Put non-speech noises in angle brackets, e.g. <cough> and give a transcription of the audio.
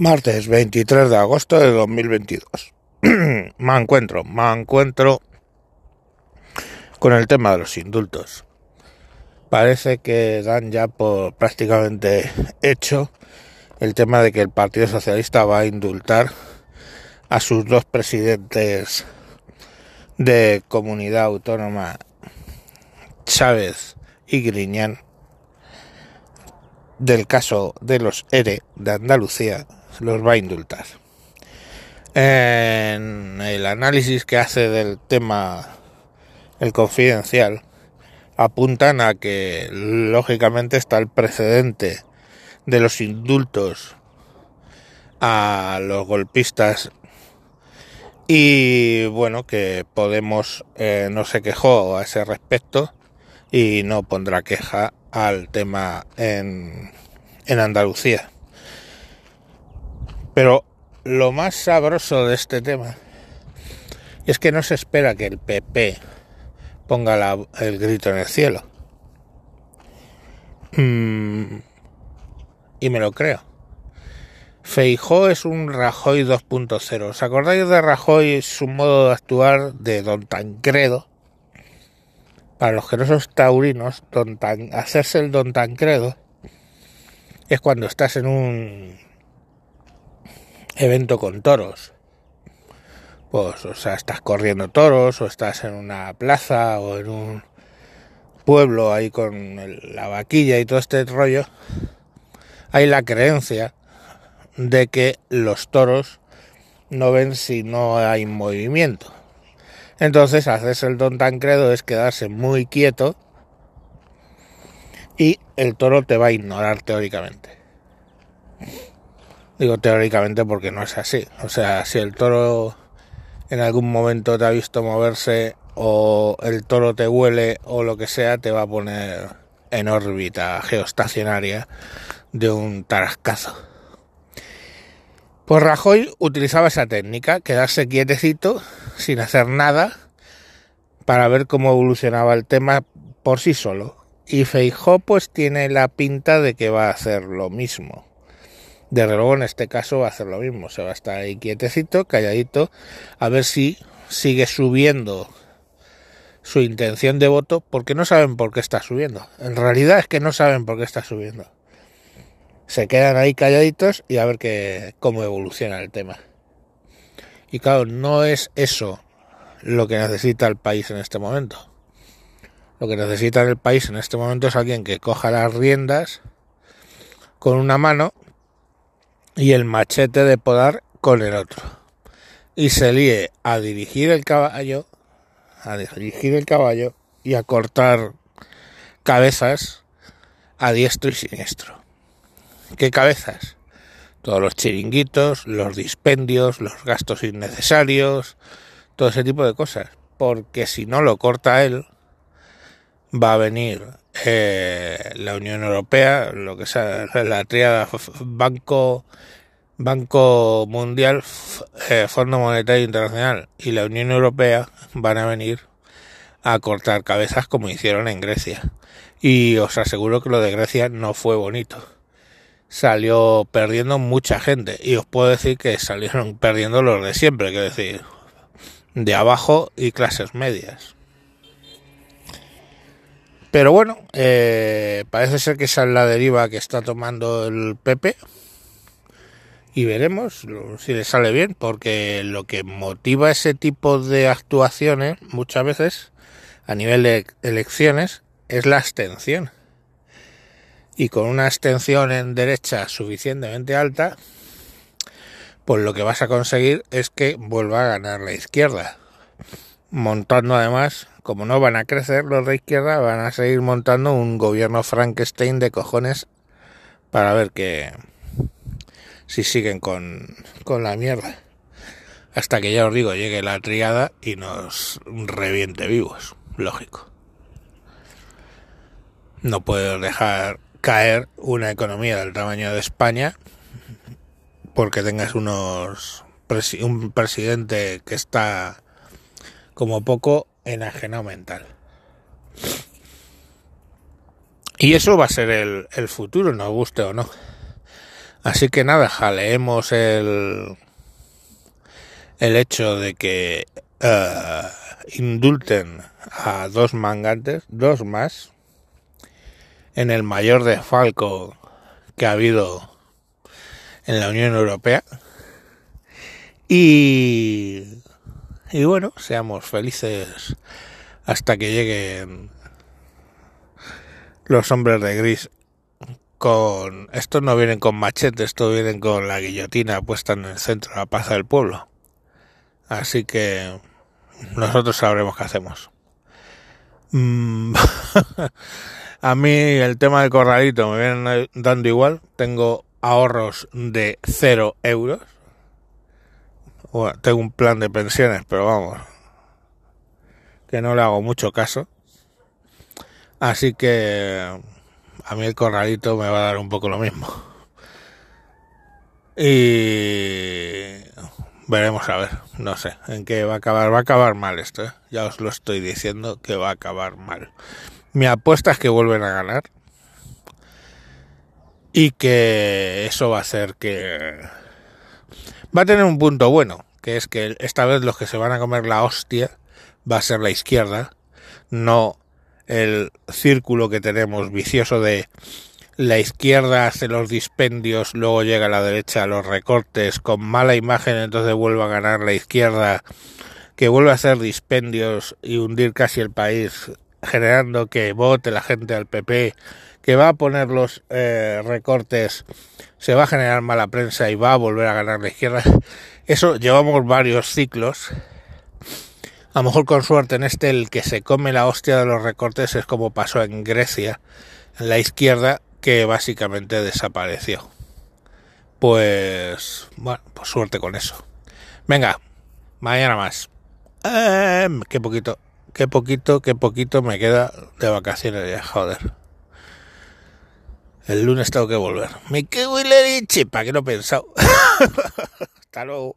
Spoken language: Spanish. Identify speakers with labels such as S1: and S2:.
S1: Martes 23 de agosto de 2022. <clears throat> me encuentro, me encuentro con el tema de los indultos. Parece que dan ya por prácticamente hecho el tema de que el Partido Socialista va a indultar a sus dos presidentes de comunidad autónoma, Chávez y Griñán, del caso de los ERE de Andalucía los va a indultar. En el análisis que hace del tema el confidencial, apuntan a que lógicamente está el precedente de los indultos a los golpistas y bueno que Podemos eh, no se quejó a ese respecto y no pondrá queja al tema en, en Andalucía. Pero lo más sabroso de este tema es que no se espera que el PP ponga el grito en el cielo. Mm, y me lo creo. Feijó es un Rajoy 2.0. ¿Os acordáis de Rajoy, su modo de actuar de Don Tancredo? Para los que no son taurinos, don hacerse el Don Tancredo es cuando estás en un evento con toros. Pues, o sea, estás corriendo toros o estás en una plaza o en un pueblo ahí con la vaquilla y todo este rollo. Hay la creencia de que los toros no ven si no hay movimiento. Entonces, haces el don Tancredo es quedarse muy quieto y el toro te va a ignorar teóricamente. Digo teóricamente porque no es así. O sea, si el toro en algún momento te ha visto moverse o el toro te huele o lo que sea, te va a poner en órbita geoestacionaria de un tarascazo. Pues Rajoy utilizaba esa técnica, quedarse quietecito, sin hacer nada, para ver cómo evolucionaba el tema por sí solo. Y Feijó pues tiene la pinta de que va a hacer lo mismo. De luego en este caso va a hacer lo mismo, se va a estar ahí quietecito, calladito, a ver si sigue subiendo su intención de voto, porque no saben por qué está subiendo. En realidad es que no saben por qué está subiendo. Se quedan ahí calladitos y a ver qué, cómo evoluciona el tema. Y claro, no es eso lo que necesita el país en este momento. Lo que necesita el país en este momento es alguien que coja las riendas con una mano y el machete de podar con el otro. Y se líe a dirigir el caballo, a dirigir el caballo y a cortar cabezas a diestro y siniestro. ¿Qué cabezas? Todos los chiringuitos, los dispendios, los gastos innecesarios, todo ese tipo de cosas. Porque si no lo corta él, va a venir eh, la Unión Europea, lo que sea, la triada Banco, Banco Mundial, eh, Fondo Monetario Internacional y la Unión Europea van a venir a cortar cabezas como hicieron en Grecia. Y os aseguro que lo de Grecia no fue bonito. Salió perdiendo mucha gente. Y os puedo decir que salieron perdiendo los de siempre, que decir, de abajo y clases medias. Pero bueno, eh, parece ser que esa es la deriva que está tomando el PP y veremos si le sale bien, porque lo que motiva ese tipo de actuaciones muchas veces a nivel de elecciones es la abstención. Y con una abstención en derecha suficientemente alta, pues lo que vas a conseguir es que vuelva a ganar la izquierda, montando además como no van a crecer los de izquierda, van a seguir montando un gobierno Frankenstein de cojones para ver que si siguen con, con la mierda. Hasta que ya os digo, llegue la triada y nos reviente vivos, lógico. No puedo dejar caer una economía del tamaño de España porque tengas unos un presidente que está como poco enajenado mental. Y eso va a ser el, futuro, nos guste o no. Así que nada, jaleemos el, el hecho de que uh, indulten a dos mangantes, dos más, en el mayor desfalco que ha habido en la Unión Europea. Y, y bueno, seamos felices hasta que lleguen los hombres de gris con estos no vienen con machete, estos vienen con la guillotina puesta en el centro de la plaza del pueblo. Así que nosotros sabremos qué hacemos. Mm, <laughs> a mí el tema del corralito me viene dando igual. Tengo ahorros de cero euros. Bueno, tengo un plan de pensiones, pero vamos, que no le hago mucho caso. Así que a mí el corralito me va a dar un poco lo mismo. Y veremos a ver, no sé, en qué va a acabar. Va a acabar mal esto, ¿eh? ya os lo estoy diciendo que va a acabar mal. Mi apuesta es que vuelven a ganar y que eso va a hacer que va a tener un punto bueno, que es que esta vez los que se van a comer la hostia va a ser la izquierda, no el círculo que tenemos vicioso de la izquierda hace los dispendios, luego llega la derecha a los recortes con mala imagen, entonces vuelve a ganar la izquierda, que vuelve a hacer dispendios y hundir casi el país, generando que vote la gente al PP, que va a poner los eh, recortes, se va a generar mala prensa y va a volver a ganar la izquierda. <laughs> Eso llevamos varios ciclos a lo mejor con suerte en este el que se come la hostia de los recortes es como pasó en Grecia, la izquierda, que básicamente desapareció. Pues, bueno, pues suerte con eso. Venga, mañana más. Eh, qué poquito, qué poquito, qué poquito me queda de vacaciones joder. El lunes tengo que volver. Me quedo la leche, ¿para qué no he pensado? <laughs> Hasta luego.